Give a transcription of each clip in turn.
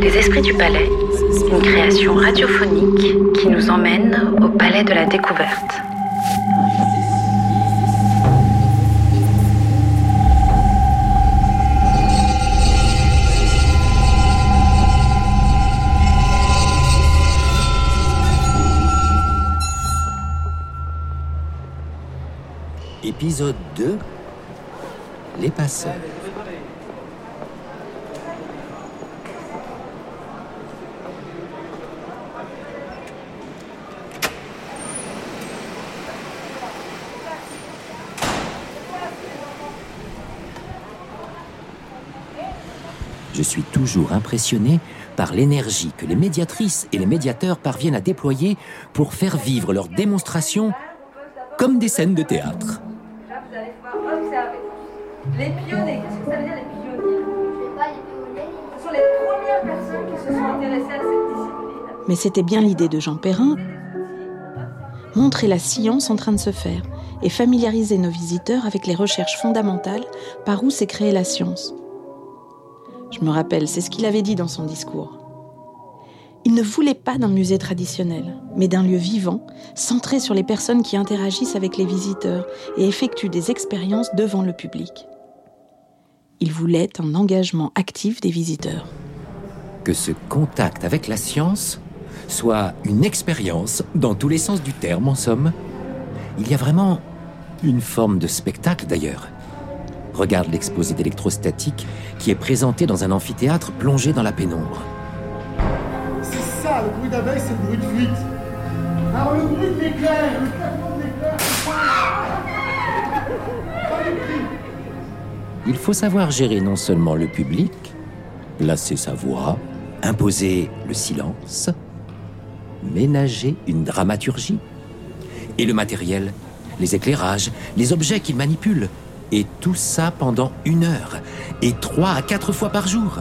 Les Esprits du Palais, une création radiophonique qui nous emmène au Palais de la Découverte. Épisode 2 Les passeurs. Je suis toujours impressionné par l'énergie que les médiatrices et les médiateurs parviennent à déployer pour faire vivre leurs démonstrations comme des scènes de théâtre. Les pionniers, qu'est-ce que ça veut dire les pionniers? Ce sont les premières personnes qui se sont intéressées à cette discipline. Mais c'était bien l'idée de Jean Perrin, montrer la science en train de se faire et familiariser nos visiteurs avec les recherches fondamentales par où s'est créée la science. Je me rappelle, c'est ce qu'il avait dit dans son discours. Il ne voulait pas d'un musée traditionnel, mais d'un lieu vivant, centré sur les personnes qui interagissent avec les visiteurs et effectuent des expériences devant le public. Il voulait un engagement actif des visiteurs. Que ce contact avec la science soit une expérience dans tous les sens du terme, en somme. Il y a vraiment une forme de spectacle d'ailleurs. Regarde l'exposé d'électrostatique qui est présenté dans un amphithéâtre plongé dans la pénombre. C'est ça, le bruit d'abeille, c'est le bruit de fuite. Alors le bruit de l'éclair, le claquement de l'éclair, c'est ça. Pas les cris. Il faut savoir gérer non seulement le public, placer sa voix, imposer le silence, ménager une dramaturgie. Et le matériel, les éclairages, les objets qu'il manipule. Et tout ça pendant une heure, et trois à quatre fois par jour.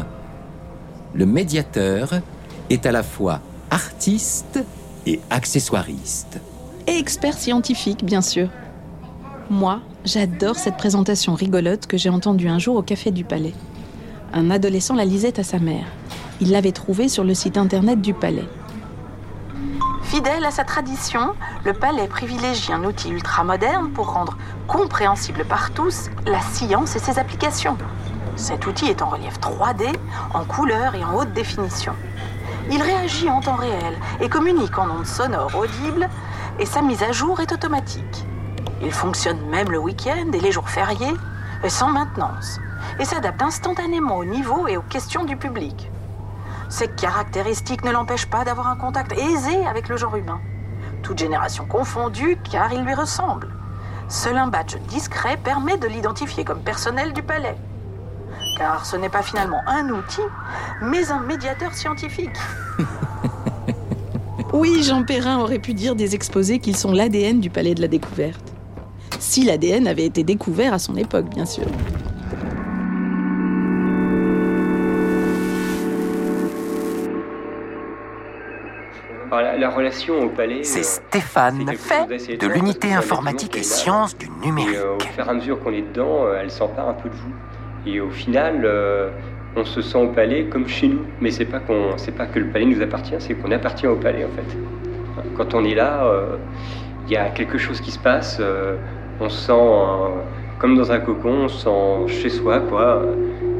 Le médiateur est à la fois artiste et accessoiriste. Et expert scientifique, bien sûr. Moi, j'adore cette présentation rigolote que j'ai entendue un jour au Café du Palais. Un adolescent la lisait à sa mère. Il l'avait trouvée sur le site internet du Palais. Fidèle à sa tradition, le palais privilégie un outil ultramoderne pour rendre compréhensible par tous la science et ses applications. Cet outil est en relief 3D, en couleur et en haute définition. Il réagit en temps réel et communique en ondes sonores audibles et sa mise à jour est automatique. Il fonctionne même le week-end et les jours fériés sans maintenance et s'adapte instantanément au niveau et aux questions du public. Ces caractéristiques ne l'empêchent pas d'avoir un contact aisé avec le genre humain. Toute génération confondue, car il lui ressemble. Seul un badge discret permet de l'identifier comme personnel du palais. Car ce n'est pas finalement un outil, mais un médiateur scientifique. oui, Jean Perrin aurait pu dire des exposés qu'ils sont l'ADN du palais de la découverte. Si l'ADN avait été découvert à son époque, bien sûr. Alors, la, la relation au palais. C'est euh, Stéphane, fait de l'unité informatique et sciences du Et, euh, au numérique. fur et à mesure qu'on est dedans, euh, elle s'empare un peu de vous. Et au final, euh, on se sent au palais comme chez nous. Mais c'est pas qu'on, c'est pas que le palais nous appartient, c'est qu'on appartient au palais en fait. Quand on est là, euh, il y a quelque chose qui se passe. On se sent euh, comme dans un cocon, on se sent chez soi quoi.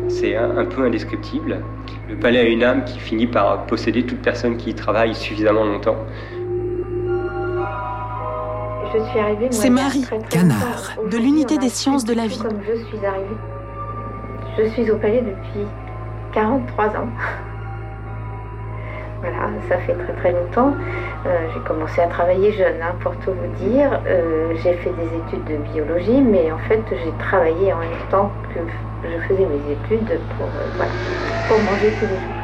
C'est un, un peu indescriptible. Le palais a une âme qui finit par posséder toute personne qui y travaille suffisamment longtemps. Je suis arrivée. moi, C'est Marie très, très Canard, de l'unité des sciences de la vie. Comme je suis arrivée. Je suis au palais depuis 43 ans. Voilà, ça fait très très longtemps. Euh, j'ai commencé à travailler jeune, hein, pour tout vous dire. Euh, j'ai fait des études de biologie, mais en fait, j'ai travaillé en même temps que je faisais mes études pour, euh, voilà, pour manger tous les jours.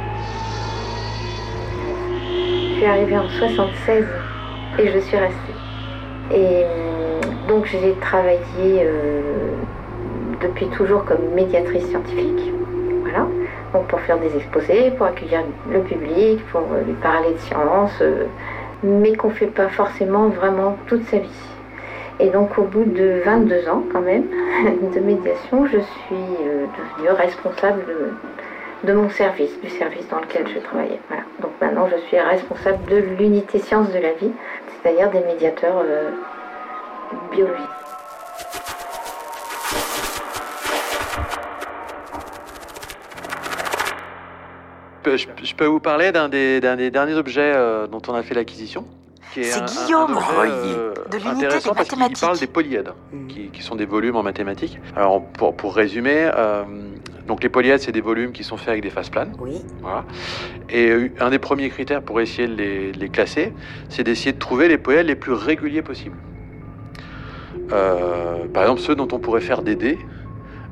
Je suis arrivée en 76 et je suis restée. Et donc j'ai travaillé depuis toujours comme médiatrice scientifique. Pour faire des exposés, pour accueillir le public, pour euh, lui parler de science, euh, mais qu'on ne fait pas forcément vraiment toute sa vie. Et donc au bout de 22 ans quand même de médiation, je suis euh, devenue responsable de, mon service, du service dans lequel je travaillais. Voilà. Donc maintenant je suis responsable de l'unité sciences de la vie, c'est-à-dire des médiateurs biologiques. Je peux, vous parler d'un des, derniers objets euh, dont on a fait l'acquisition c'est Guillaume Royer euh, de l'unité des mathématiques. Il parle des polyèdres, qui, sont des volumes en mathématiques. Alors, pour, pour résumer, euh, donc les polyèdres, c'est des volumes qui sont faits avec des faces planes. Oui. Voilà. Et un des premiers critères pour essayer de les, les classer, c'est d'essayer de trouver les polyèdres les plus réguliers possibles. par exemple, ceux dont on pourrait faire des dés,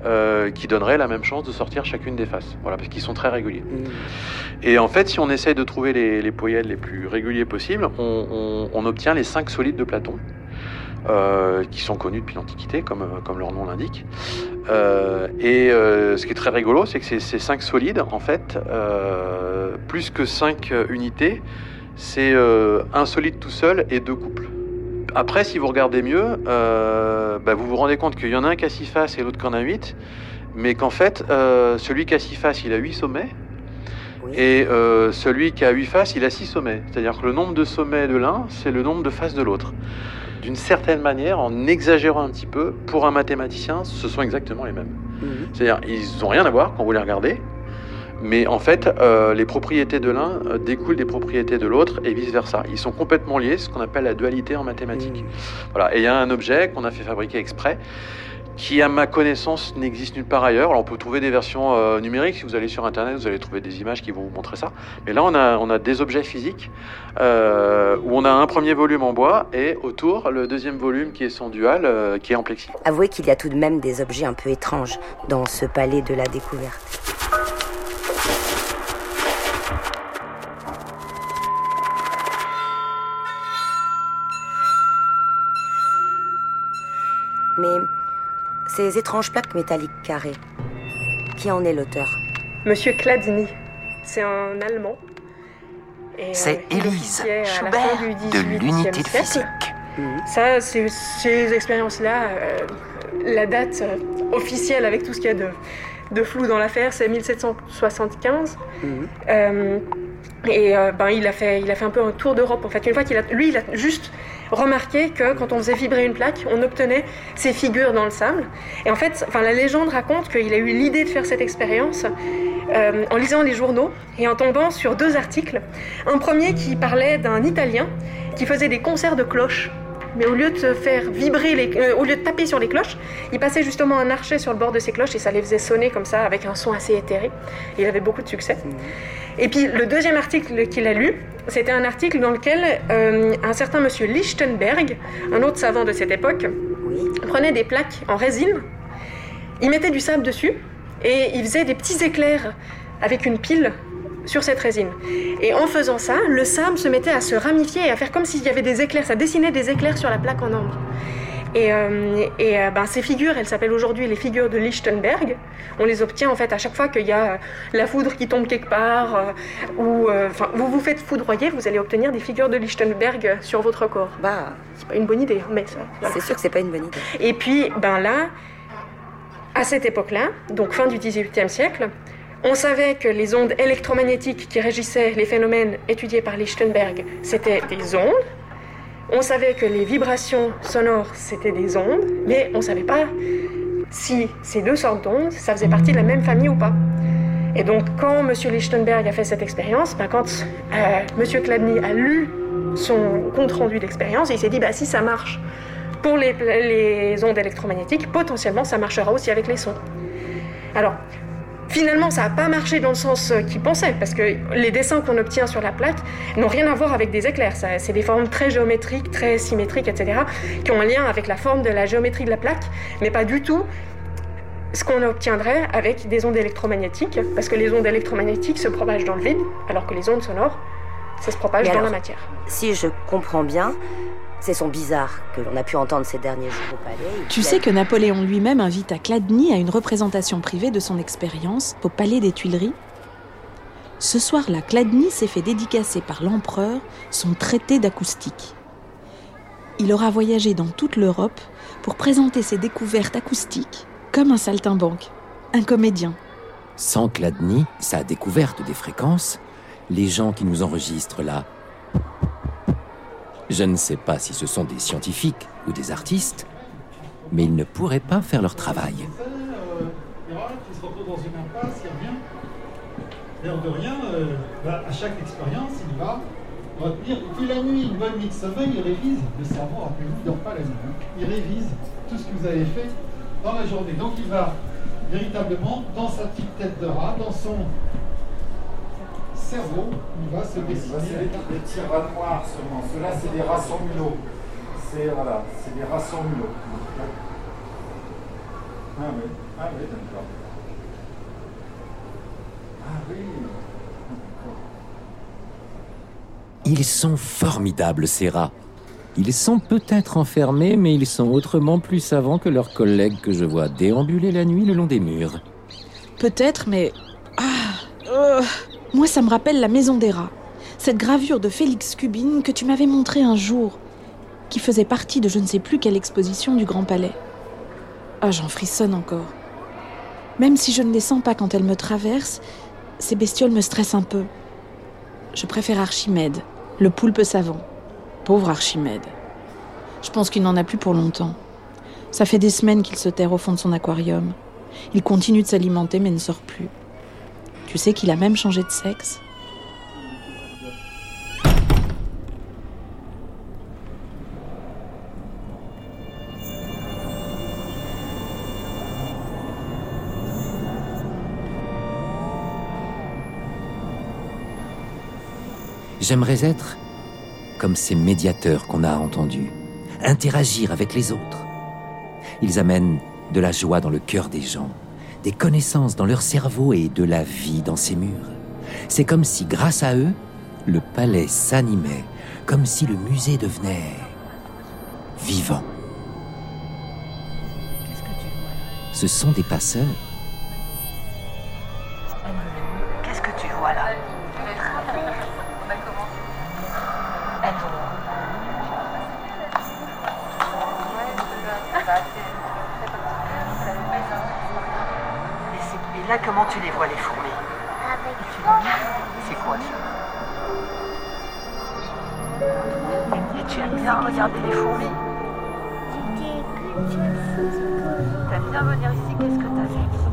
euh, qui donnerait la même chance de sortir chacune des faces. Voilà, parce qu'ils sont très réguliers. Mm. Et en fait, si on essaye de trouver les, les les plus réguliers possibles, on, obtient les cinq solides de Platon. Euh, qui sont connus depuis l'Antiquité, comme, comme leur nom l'indique. Euh, et ce qui est très rigolo, c'est que ces, ces, cinq solides, en fait, plus que cinq unités, c'est un solide tout seul et deux couples. Après, si vous regardez mieux, euh, bah, vous vous rendez compte qu'il y en a un qui a 6 faces et l'autre qui en a 8, mais qu'en fait, euh, celui qui a 6 faces, il a 8 sommets, et euh, celui qui a 8 faces, il a 6 sommets. C'est-à-dire que le nombre de sommets de l'un, c'est le nombre de faces de l'autre. D'une certaine manière, en exagérant un petit peu, pour un mathématicien, ce sont exactement les mêmes. Mhm. C'est-à-dire, ils n'ont rien à voir quand vous les regardez, mais en fait, euh, les propriétés de l'un euh, découlent des propriétés de l'autre et vice-versa. Ils sont complètement liés, ce qu'on appelle la dualité en mathématiques. Mmh. Voilà. Et il y a un objet qu'on a fait fabriquer exprès qui, à ma connaissance, n'existe nulle part ailleurs. Alors, on peut trouver des versions euh, numériques. Si vous allez sur Internet, vous allez trouver des images qui vont vous montrer ça. Mais là, on a, on a des objets physiques où on a un premier volume en bois et autour, le deuxième volume qui est son dual, qui est en plexi. Avouez qu'il y a tout de même des objets un peu étranges dans ce palais de la découverte. Mais ces étranges plaques métalliques carrées, qui en est l'auteur Monsieur Kladny, c'est un Allemand. C'est euh, Élise Schubert de l'unité de physique. Mhm. Ça, ces, expériences-là, euh, la date euh, officielle avec tout ce qu'il y a de, de flou dans l'affaire, c'est 1775. Et euh, ben, il, a fait, il a fait un peu un tour d'Europe en fait. Une fois qu'il a, lui, il a juste remarqué que quand on faisait vibrer une plaque, on obtenait ces figures dans le sable. Et en fait, enfin, la légende raconte qu'il a eu l'idée de faire cette expérience euh, en lisant les journaux et en tombant sur deux articles. Un premier qui parlait d'un Italien qui faisait des concerts de cloches mais au lieu de faire vibrer les, euh, au lieu de taper sur les cloches, il passait justement un archet sur le bord de ces cloches et ça les faisait sonner comme ça avec un son assez éthéré. il avait beaucoup de succès. Et puis le deuxième article qu'il a lu, c'était un article dans lequel euh, un certain monsieur Lichtenberg, un autre savant de cette époque, prenait des plaques en résine, il mettait du sable dessus et il faisait des petits éclairs avec une pile sur cette résine. Et en faisant ça, le sable se mettait à se ramifier et à faire comme s'il y avait des éclairs, ça dessinait des éclairs sur la plaque en ambre. Et, euh, et euh, ben, ces figures, elles s'appellent aujourd'hui les figures de Lichtenberg. On les obtient en fait à chaque fois qu'il y a la foudre qui tombe quelque part, euh, ou enfin vous vous faites foudroyer, vous allez obtenir des figures de Lichtenberg sur votre corps. Bah, c'est pas une bonne idée, mais ça. C'est sûr que c'est pas une bonne idée. Et puis, ben là, à cette époque-là, donc fin du XVIIIe siècle, on savait que les ondes électromagnétiques qui régissaient les phénomènes étudiés par Lichtenberg, c'était des ondes. On savait que les vibrations sonores, c'était des ondes, mais on ne savait pas si ces deux sortes d'ondes, ça faisait partie de la même famille ou pas. Et donc, quand M. Lichtenberg a fait cette expérience, ben, quand euh, M. A lu son compte-rendu d'expérience, il s'est dit, bah, si ça marche pour les, les ondes électromagnétiques, potentiellement ça marchera aussi avec les sons. Alors, Finalement, ça n'a pas marché dans le sens euh, qu'il pensait, parce que les dessins qu'on obtient sur la plaque n'ont rien à voir avec des éclairs. C'est des formes très géométriques, très symétriques, etc., qui ont un lien avec la forme de la géométrie de la plaque, mais pas du tout ce qu'on obtiendrait avec des ondes électromagnétiques, parce que les ondes électromagnétiques se propagent dans le vide, alors que les ondes sonores, ça se propage dans la matière. Si je comprends bien, ces sons bizarres que l'on a pu entendre ces derniers jours au palais. Tu sais que Napoléon lui-même invite à Cladni à une représentation privée de son expérience au palais des Tuileries Ce soir-là, Cladni s'est fait dédicacer par l'empereur son traité d'acoustique. il aura voyagé dans toute l'Europe pour présenter ses découvertes acoustiques comme un saltimbanque, un comédien. Sans Chladni, sa découverte des fréquences, les gens qui nous enregistrent là, je ne sais pas si ce sont des scientifiques ou des artistes, mais ils ne pourraient pas faire leur travail. L'air de rien, euh, bah, à chaque expérience, il va retenir. Et la nuit, une bonne nuit de sommeil, il révise. Le cerveau, rappelez-vous, il ne dort pas la nuit. hein. Il révise tout ce que vous avez fait dans la journée. Donc il va véritablement, dans sa petite tête de rat, dans son cerveau, il va se c'est les, rats noirs seulement. Ceux-là, c'est des rats sans mulot. C'est voilà, c'est des rats sans mulot. Ah oui, ah oui, d'accord. Ah oui. Ils sont formidables, ces rats. Ils sont peut-être enfermés, mais ils sont autrement plus savants que leurs collègues que je vois déambuler la nuit le long des murs. Peut-être, mais... Ah euh, Moi, ça me rappelle la maison des rats. Cette gravure de Félix Cubine que tu m'avais montrée un jour, qui faisait partie de je ne sais plus quelle exposition du Grand Palais. Ah, j'en frissonne encore. Même si je ne les sens pas quand elles me traversent, ces bestioles me stressent un peu. Je préfère Archimède, le poulpe savant. Pauvre Archimède. Je pense qu'il n'en a plus pour longtemps. Ça fait des semaines qu'il se terre au fond de son aquarium. Il continue de s'alimenter mais ne sort plus. Tu sais qu'il a même changé de sexe J'aimerais être comme ces médiateurs qu'on a entendus, interagir avec les autres. Ils amènent de la joie dans le cœur des gens, des connaissances dans leur cerveau et de la vie dans ces murs. C'est comme si, grâce à eux, le palais s'animait, comme si le musée devenait vivant. Ce sont des passeurs. Là, comment tu les vois, les fourmis C'est quoi ça Et tu aimes bien regarder les fourmis T'aimes bien venir ici, qu'est-ce que t'as